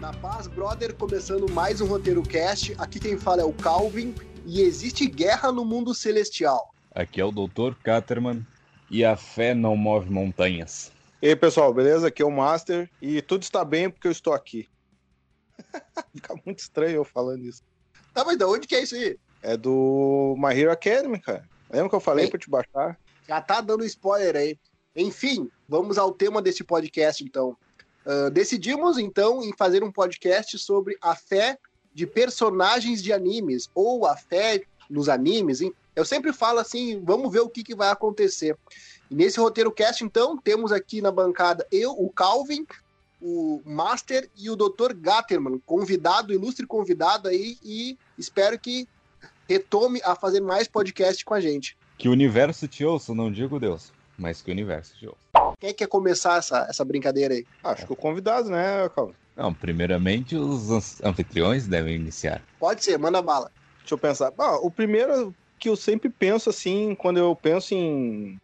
Na paz, brother, começando mais um roteiro cast. Aqui quem fala é o Calvin e existe guerra no mundo celestial. Aqui é o Dr. Caterman e a fé não move montanhas. E aí, pessoal, beleza? Aqui é o Master e tudo está bem porque eu estou aqui. Fica muito estranho eu falando isso. Tá, mas de onde que é isso aí? É do My Hero Academy, cara. Lembra que eu falei Ei. pra te baixar? Já tá dando spoiler aí. Enfim, vamos ao tema desse podcast, então. Ah, decidimos, então, em fazer um podcast sobre a fé de personagens de animes, ou a fé nos animes. Hein? Eu sempre falo assim, vamos ver o que, que vai acontecer. E nesse roteiro cast, então, temos aqui na bancada eu, o Calvin, o Master e o Dr. Gatterman, convidado, ilustre convidado aí, e espero que retome a fazer mais podcast com a gente. Que o universo te ouça, não digo Deus, mas que o universo te ouça. Quem é que quer começar essa, essa brincadeira aí? Acho que o convidado, né, Calvin? Não, primeiramente os anfitriões devem iniciar. Pode ser, manda bala. Deixa eu pensar. Ah, o primeiro que eu sempre penso assim, quando eu penso em.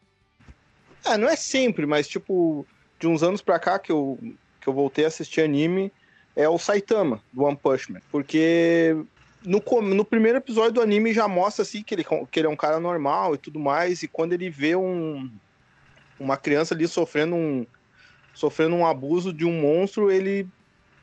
É, não é sempre, mas tipo, de uns anos pra cá que eu, que eu voltei a assistir anime, é o Saitama, do One Punch Man. Porque no, no primeiro episódio do anime já mostra assim que ele, que ele é um cara normal e tudo mais, e quando ele vê um, uma criança ali sofrendo um, sofrendo um abuso de um monstro, ele,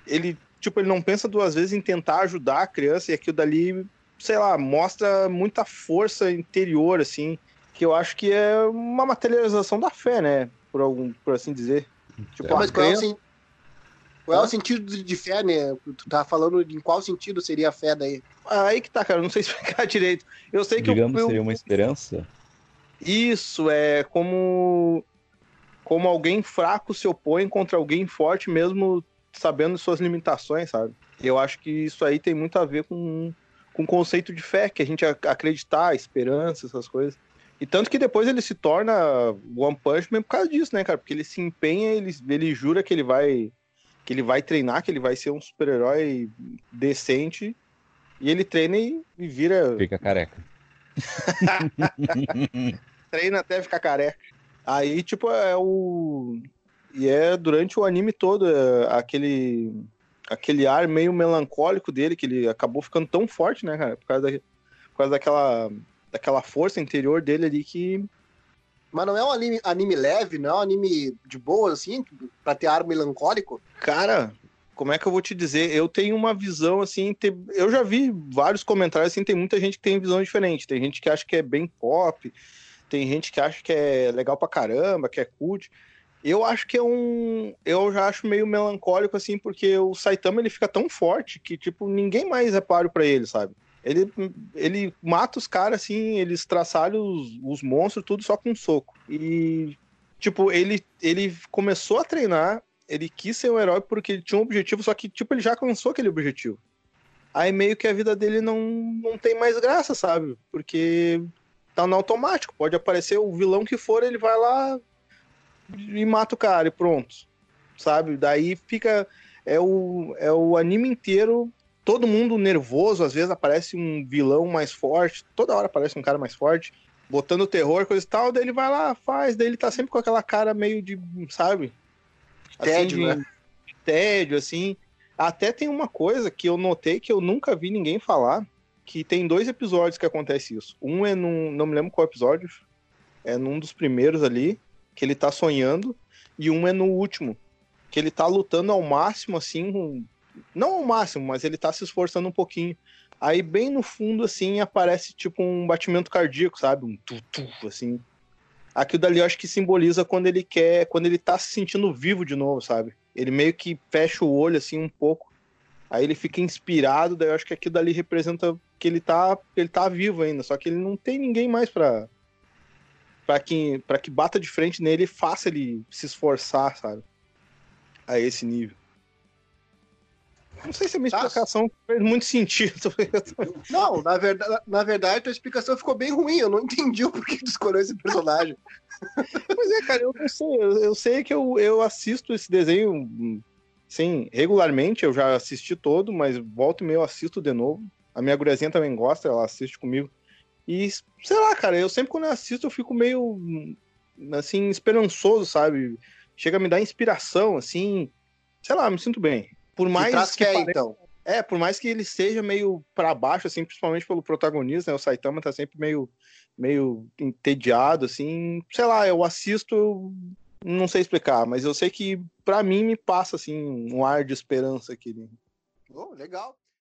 ele, tipo, ele não pensa duas vezes em tentar ajudar a criança, e aquilo dali sei lá, mostra muita força interior, assim, que eu acho que é uma materialização da fé, né? Por, algum, por assim dizer. Tipo, É, mas qual é, o, qual é o sentido de fé, né? Tu tá falando em qual sentido seria a fé daí? Aí que tá, cara, não sei explicar direito. Eu sei que Digamos, eu, eu- seria uma esperança. Isso, é como como alguém fraco se opõe contra alguém forte, mesmo sabendo suas limitações, sabe? Eu acho que isso aí tem muito a ver com, com o conceito de fé, que a gente ac- acreditar, esperança, essas coisas. E tanto que depois ele se torna One Punch Man por causa disso, né, cara? Porque ele se empenha, ele, ele jura que ele vai que ele vai treinar, que ele vai ser um super-herói decente, e ele treina e, e vira Fica careca. treina até ficar careca. Aí, tipo, é o. E é durante o anime todo, é aquele. Aquele ar meio melancólico dele, que ele acabou ficando tão forte, né, cara? Por causa, da... por causa daquela. Daquela força interior dele ali que. Mas não é um anime, anime leve, não é um anime de boa, assim, pra ter ar melancólico? Cara, como é que eu vou te dizer? Eu tenho uma visão assim. te- Eu já vi vários comentários assim, tem muita gente que tem visão diferente. Tem gente que acha que é bem pop, tem gente que acha que é legal pra caramba, que é cult. Eu acho que é um. Eu já acho meio melancólico, assim, porque o Saitama ele fica tão forte que, tipo, ninguém mais é páreo pra ele, sabe? Ele, ele mata os caras, assim, ele estraçalha os, os monstros, tudo só com um soco. E, tipo, ele, ele começou a treinar, ele quis ser um herói porque ele tinha um objetivo, só que, tipo, ele já alcançou aquele objetivo. Aí meio que a vida dele não, não tem mais graça, sabe? Porque tá no automático. Pode aparecer o vilão que for, ele vai lá e mata o cara e pronto. Sabe? Daí fica. É o, é o anime inteiro, todo mundo nervoso. Às vezes aparece um vilão mais forte, toda hora aparece um cara mais forte, botando terror, coisa e tal. Daí ele vai lá, faz. Daí ele tá sempre com aquela cara meio de. Sabe? Tédio, de, né? de tédio, assim. Até tem uma coisa que eu notei que eu nunca vi ninguém falar, que tem dois episódios que acontece isso. Um é num, não me lembro qual episódio, é num dos primeiros ali, que ele tá sonhando, e um é no último, que ele tá lutando ao máximo, assim, com- não ao máximo, mas ele tá se esforçando um pouquinho. Aí bem no fundo, assim, aparece tipo um batimento cardíaco, sabe? Um tu-tu, assim. Aquilo dali eu acho que simboliza quando ele quer, quando ele tá se sentindo vivo de novo, sabe? Ele meio que fecha o olho assim um pouco. Aí ele fica inspirado, daí eu acho que aquilo dali representa que ele tá, ele tá vivo ainda, só que ele não tem ninguém mais pra para que para que bata de frente nele e faça ele se esforçar, sabe? A esse nível. Não sei se a minha explicação fez muito sentido. Não, na verdade, na verdade, tua explicação ficou bem ruim. Eu não entendi o porquê tu escolheu esse personagem. Pois é, cara, eu não sei. Eu, eu sei que eu, eu assisto esse desenho, sim, regularmente. Eu já assisti todo, mas volta e meia eu assisto de novo. A minha guriazinha também gosta, ela assiste comigo. E, sei lá, cara, eu sempre quando eu assisto eu fico meio, assim, esperançoso, sabe? Chega a me dar inspiração, assim. Sei lá, me sinto bem. por mais traz que fé, pare- então. É, por mais que ele seja meio pra baixo, assim, principalmente pelo protagonista, né? O Saitama tá sempre meio, meio entediado, assim. Sei lá, eu assisto, eu não sei explicar, mas eu sei que pra mim me passa, assim, um ar de esperança aqui. Oh, legal.